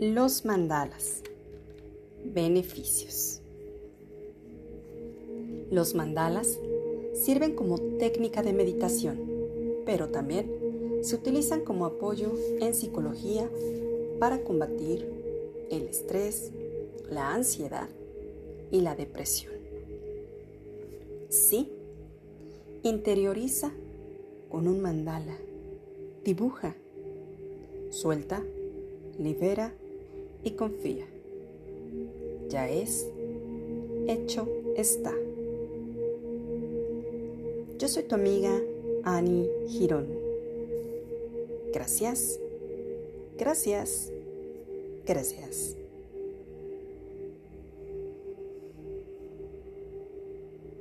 Los mandalas. Beneficios. Los mandalas sirven como técnica de meditación, pero también se utilizan como apoyo en psicología para combatir el estrés, la ansiedad y la depresión. Sí, interioriza con un mandala, dibuja, suelta, libera y confía. Ya es, hecho está. Yo soy tu amiga Annie Girón. Gracias, gracias, gracias.